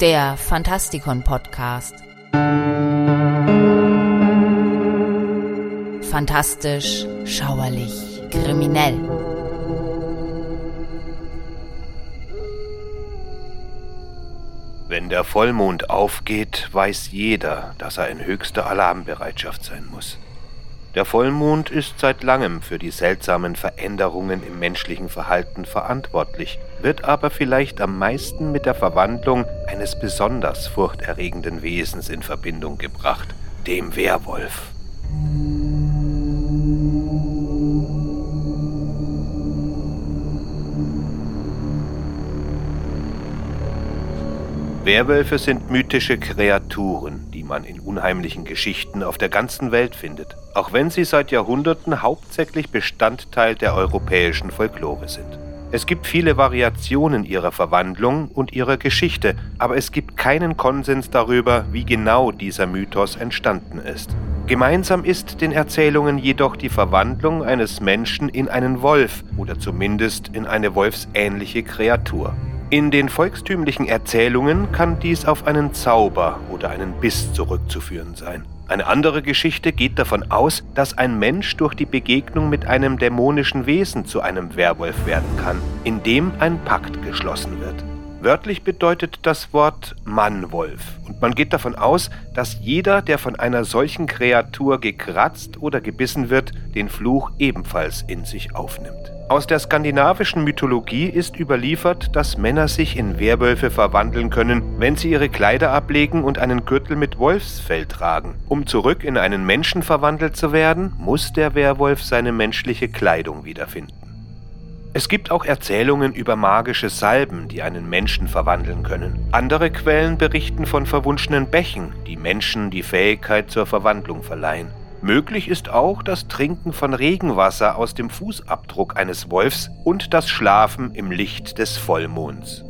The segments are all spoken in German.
der Fantastikon Podcast. Fantastisch, schauerlich, kriminell. Wenn der Vollmond aufgeht, weiß jeder, dass er in höchster Alarmbereitschaft sein muss. Der Vollmond ist seit langem für die seltsamen Veränderungen im menschlichen Verhalten verantwortlich, wird aber vielleicht am meisten mit der Verwandlung eines besonders furchterregenden Wesens in Verbindung gebracht, dem Werwolf. Werwölfe sind mythische Kreaturen, die man in unheimlichen Geschichten auf der ganzen Welt findet, auch wenn sie seit Jahrhunderten hauptsächlich Bestandteil der europäischen Folklore sind. Es gibt viele Variationen ihrer Verwandlung und ihrer Geschichte, aber es gibt keinen Konsens darüber, wie genau dieser Mythos entstanden ist. Gemeinsam ist den Erzählungen jedoch die Verwandlung eines Menschen in einen Wolf oder zumindest in eine wolfsähnliche Kreatur. In den volkstümlichen Erzählungen kann dies auf einen Zauber oder einen Biss zurückzuführen sein. Eine andere Geschichte geht davon aus, dass ein Mensch durch die Begegnung mit einem dämonischen Wesen zu einem Werwolf werden kann, indem ein Pakt geschlossen wird. Wörtlich bedeutet das Wort Mannwolf und man geht davon aus, dass jeder, der von einer solchen Kreatur gekratzt oder gebissen wird, den Fluch ebenfalls in sich aufnimmt. Aus der skandinavischen Mythologie ist überliefert, dass Männer sich in Werwölfe verwandeln können, wenn sie ihre Kleider ablegen und einen Gürtel mit Wolfsfell tragen. Um zurück in einen Menschen verwandelt zu werden, muss der Werwolf seine menschliche Kleidung wiederfinden. Es gibt auch Erzählungen über magische Salben, die einen Menschen verwandeln können. Andere Quellen berichten von verwunschenen Bächen, die Menschen die Fähigkeit zur Verwandlung verleihen. Möglich ist auch das Trinken von Regenwasser aus dem Fußabdruck eines Wolfs und das Schlafen im Licht des Vollmonds.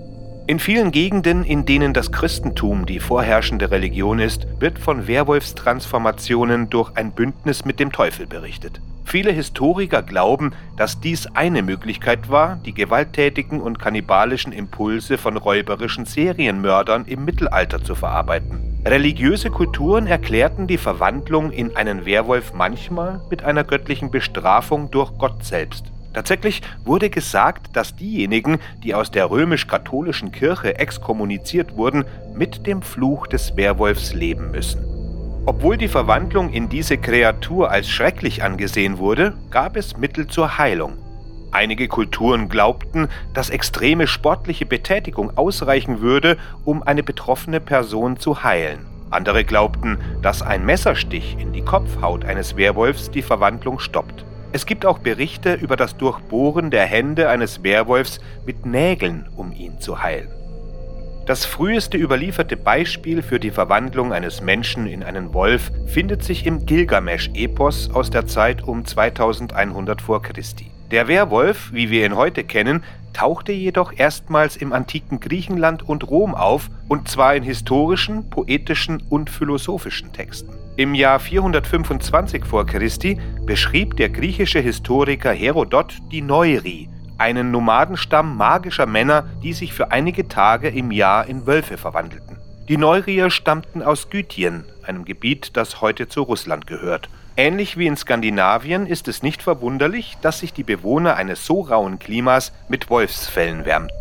In vielen Gegenden, in denen das Christentum die vorherrschende Religion ist, wird von Werwolfstransformationen durch ein Bündnis mit dem Teufel berichtet. Viele Historiker glauben, dass dies eine Möglichkeit war, die gewalttätigen und kannibalischen Impulse von räuberischen Serienmördern im Mittelalter zu verarbeiten. Religiöse Kulturen erklärten die Verwandlung in einen Werwolf manchmal mit einer göttlichen Bestrafung durch Gott selbst. Tatsächlich wurde gesagt, dass diejenigen, die aus der römisch-katholischen Kirche exkommuniziert wurden, mit dem Fluch des Werwolfs leben müssen. Obwohl die Verwandlung in diese Kreatur als schrecklich angesehen wurde, gab es Mittel zur Heilung. Einige Kulturen glaubten, dass extreme sportliche Betätigung ausreichen würde, um eine betroffene Person zu heilen. Andere glaubten, dass ein Messerstich in die Kopfhaut eines Werwolfs die Verwandlung stoppt. Es gibt auch Berichte über das Durchbohren der Hände eines Werwolfs mit Nägeln, um ihn zu heilen. Das früheste überlieferte Beispiel für die Verwandlung eines Menschen in einen Wolf findet sich im Gilgamesch-Epos aus der Zeit um 2100 v. Chr. Der Werwolf, wie wir ihn heute kennen, tauchte jedoch erstmals im antiken Griechenland und Rom auf, und zwar in historischen, poetischen und philosophischen Texten. Im Jahr 425 v. Chr. beschrieb der griechische Historiker Herodot die Neuri, einen Nomadenstamm magischer Männer, die sich für einige Tage im Jahr in Wölfe verwandelten. Die Neurier stammten aus Gythien, einem Gebiet, das heute zu Russland gehört. Ähnlich wie in Skandinavien ist es nicht verwunderlich, dass sich die Bewohner eines so rauen Klimas mit Wolfsfällen wärmten.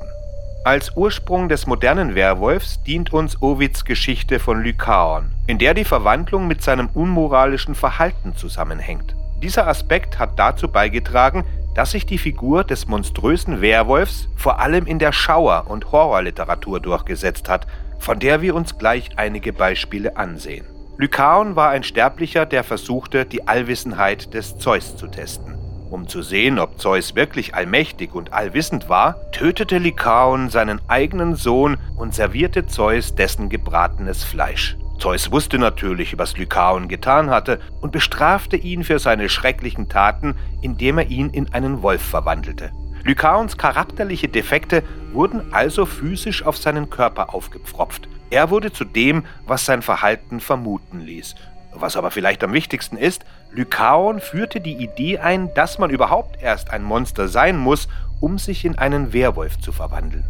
Als Ursprung des modernen Werwolfs dient uns Ovids Geschichte von Lykaon, in der die Verwandlung mit seinem unmoralischen Verhalten zusammenhängt. Dieser Aspekt hat dazu beigetragen, dass sich die Figur des monströsen Werwolfs vor allem in der Schauer- und Horrorliteratur durchgesetzt hat, von der wir uns gleich einige Beispiele ansehen. Lykaon war ein Sterblicher, der versuchte, die Allwissenheit des Zeus zu testen. Um zu sehen, ob Zeus wirklich allmächtig und allwissend war, tötete Lykaon seinen eigenen Sohn und servierte Zeus dessen gebratenes Fleisch. Zeus wusste natürlich, was Lykaon getan hatte und bestrafte ihn für seine schrecklichen Taten, indem er ihn in einen Wolf verwandelte. Lykaons charakterliche Defekte wurden also physisch auf seinen Körper aufgepfropft. Er wurde zu dem, was sein Verhalten vermuten ließ. Was aber vielleicht am wichtigsten ist, Lykaon führte die Idee ein, dass man überhaupt erst ein Monster sein muss, um sich in einen Werwolf zu verwandeln.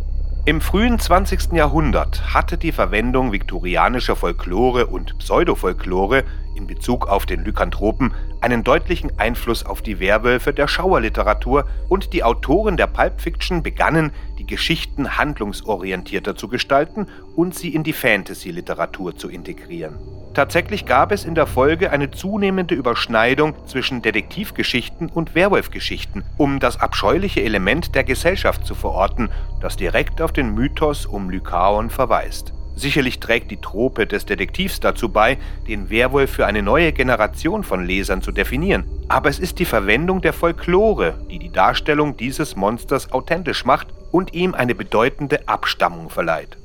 Im frühen 20. Jahrhundert hatte die Verwendung viktorianischer Folklore und Pseudofolklore in Bezug auf den Lykanthropen einen deutlichen Einfluss auf die Werwölfe der Schauerliteratur und die Autoren der Pulp Fiction begannen, die Geschichten handlungsorientierter zu gestalten und sie in die Fantasy-Literatur zu integrieren. Tatsächlich gab es in der Folge eine zunehmende Überschneidung zwischen Detektivgeschichten und Werwolfgeschichten, um das abscheuliche Element der Gesellschaft zu verorten, das direkt auf den Mythos um Lykaon verweist. Sicherlich trägt die Trope des Detektivs dazu bei, den Werwolf für eine neue Generation von Lesern zu definieren. Aber es ist die Verwendung der Folklore, die die Darstellung dieses Monsters authentisch macht und ihm eine bedeutende Abstammung verleiht.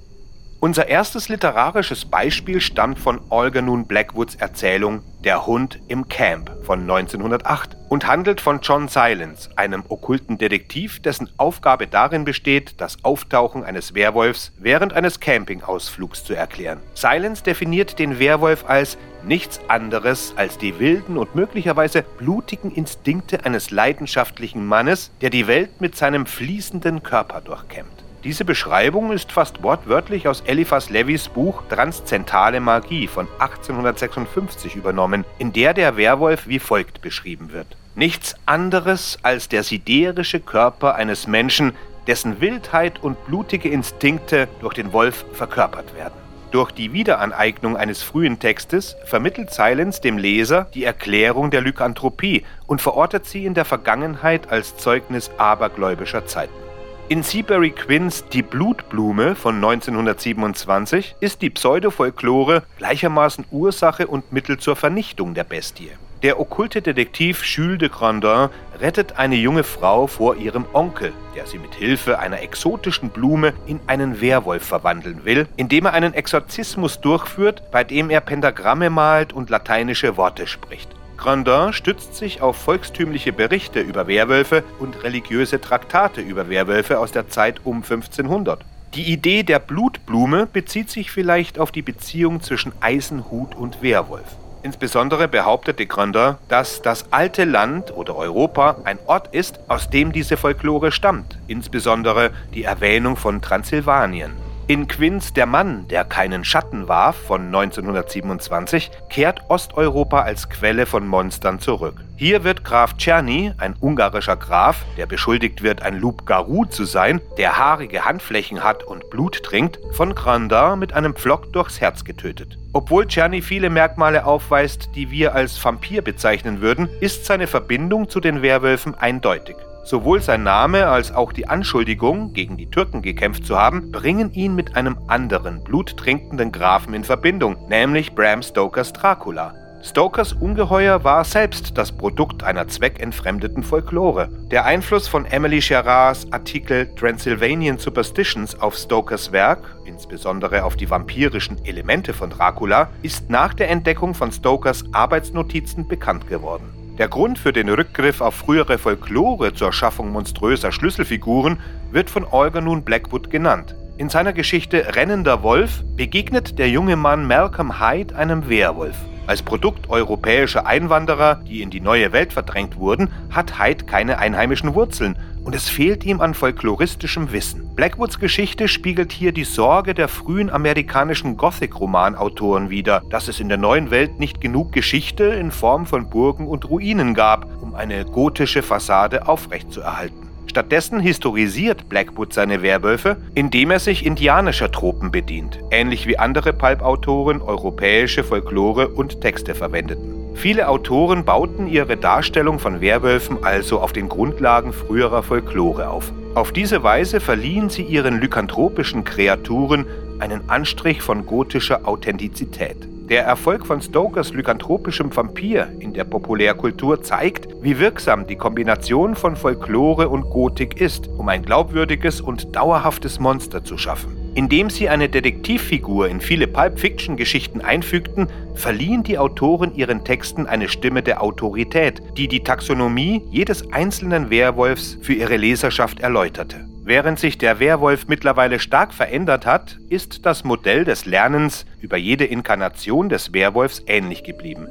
Unser erstes literarisches Beispiel stammt von Olga Nun Blackwoods Erzählung Der Hund im Camp von 1908 und handelt von John Silence, einem okkulten Detektiv, dessen Aufgabe darin besteht, das Auftauchen eines Werwolfs während eines Campingausflugs zu erklären. Silence definiert den Werwolf als nichts anderes als die wilden und möglicherweise blutigen Instinkte eines leidenschaftlichen Mannes, der die Welt mit seinem fließenden Körper durchkämmt. Diese Beschreibung ist fast wortwörtlich aus Eliphas Levis Buch Transzentale Magie von 1856 übernommen, in der der Werwolf wie folgt beschrieben wird. Nichts anderes als der siderische Körper eines Menschen, dessen Wildheit und blutige Instinkte durch den Wolf verkörpert werden. Durch die Wiederaneignung eines frühen Textes vermittelt Silence dem Leser die Erklärung der Lykanthropie und verortet sie in der Vergangenheit als Zeugnis abergläubischer Zeiten. In Seabury Quinns Die Blutblume von 1927 ist die Pseudofolklore gleichermaßen Ursache und Mittel zur Vernichtung der Bestie. Der okkulte Detektiv Jules de Grandin rettet eine junge Frau vor ihrem Onkel, der sie mit Hilfe einer exotischen Blume in einen Werwolf verwandeln will, indem er einen Exorzismus durchführt, bei dem er Pentagramme malt und lateinische Worte spricht. Grandin stützt sich auf volkstümliche Berichte über Werwölfe und religiöse Traktate über Werwölfe aus der Zeit um 1500. Die Idee der Blutblume bezieht sich vielleicht auf die Beziehung zwischen Eisenhut und Werwolf. Insbesondere behauptete Grandin, dass das alte Land oder Europa ein Ort ist, aus dem diese Folklore stammt, insbesondere die Erwähnung von Transsilvanien. In Quinns Der Mann, der keinen Schatten warf von 1927 kehrt Osteuropa als Quelle von Monstern zurück. Hier wird Graf Czerny, ein ungarischer Graf, der beschuldigt wird, ein Loup-Garou zu sein, der haarige Handflächen hat und Blut trinkt, von Grandin mit einem Pflock durchs Herz getötet. Obwohl Czerny viele Merkmale aufweist, die wir als Vampir bezeichnen würden, ist seine Verbindung zu den Werwölfen eindeutig. Sowohl sein Name als auch die Anschuldigung, gegen die Türken gekämpft zu haben, bringen ihn mit einem anderen bluttrinkenden Grafen in Verbindung, nämlich Bram Stokers Dracula. Stokers Ungeheuer war selbst das Produkt einer zweckentfremdeten Folklore. Der Einfluss von Emily Gerards Artikel Transylvanian Superstitions auf Stokers Werk, insbesondere auf die vampirischen Elemente von Dracula, ist nach der Entdeckung von Stokers Arbeitsnotizen bekannt geworden. Der Grund für den Rückgriff auf frühere Folklore zur Schaffung monströser Schlüsselfiguren wird von Olga nun Blackwood genannt. In seiner Geschichte Rennender Wolf begegnet der junge Mann Malcolm Hyde einem Werwolf. Als Produkt europäischer Einwanderer, die in die neue Welt verdrängt wurden, hat Hyde keine einheimischen Wurzeln und es fehlt ihm an folkloristischem Wissen. Blackwoods Geschichte spiegelt hier die Sorge der frühen amerikanischen Gothic-Romanautoren wider, dass es in der neuen Welt nicht genug Geschichte in Form von Burgen und Ruinen gab, um eine gotische Fassade aufrechtzuerhalten. Stattdessen historisiert Blackwood seine Werwölfe, indem er sich indianischer Tropen bedient, ähnlich wie andere Pulp-Autoren europäische Folklore und Texte verwendeten. Viele Autoren bauten ihre Darstellung von Werwölfen also auf den Grundlagen früherer Folklore auf. Auf diese Weise verliehen sie ihren lykanthropischen Kreaturen einen Anstrich von gotischer Authentizität. Der Erfolg von Stokers lykanthropischem Vampir in der Populärkultur zeigt, wie wirksam die Kombination von Folklore und Gotik ist, um ein glaubwürdiges und dauerhaftes Monster zu schaffen. Indem sie eine Detektivfigur in viele Pulp-Fiction-Geschichten einfügten, verliehen die Autoren ihren Texten eine Stimme der Autorität, die die Taxonomie jedes einzelnen Werwolfs für ihre Leserschaft erläuterte. Während sich der Werwolf mittlerweile stark verändert hat, ist das Modell des Lernens über jede Inkarnation des Werwolfs ähnlich geblieben.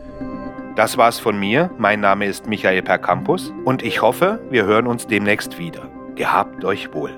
Das war's von mir. Mein Name ist Michael Percampus und ich hoffe, wir hören uns demnächst wieder. Gehabt euch wohl.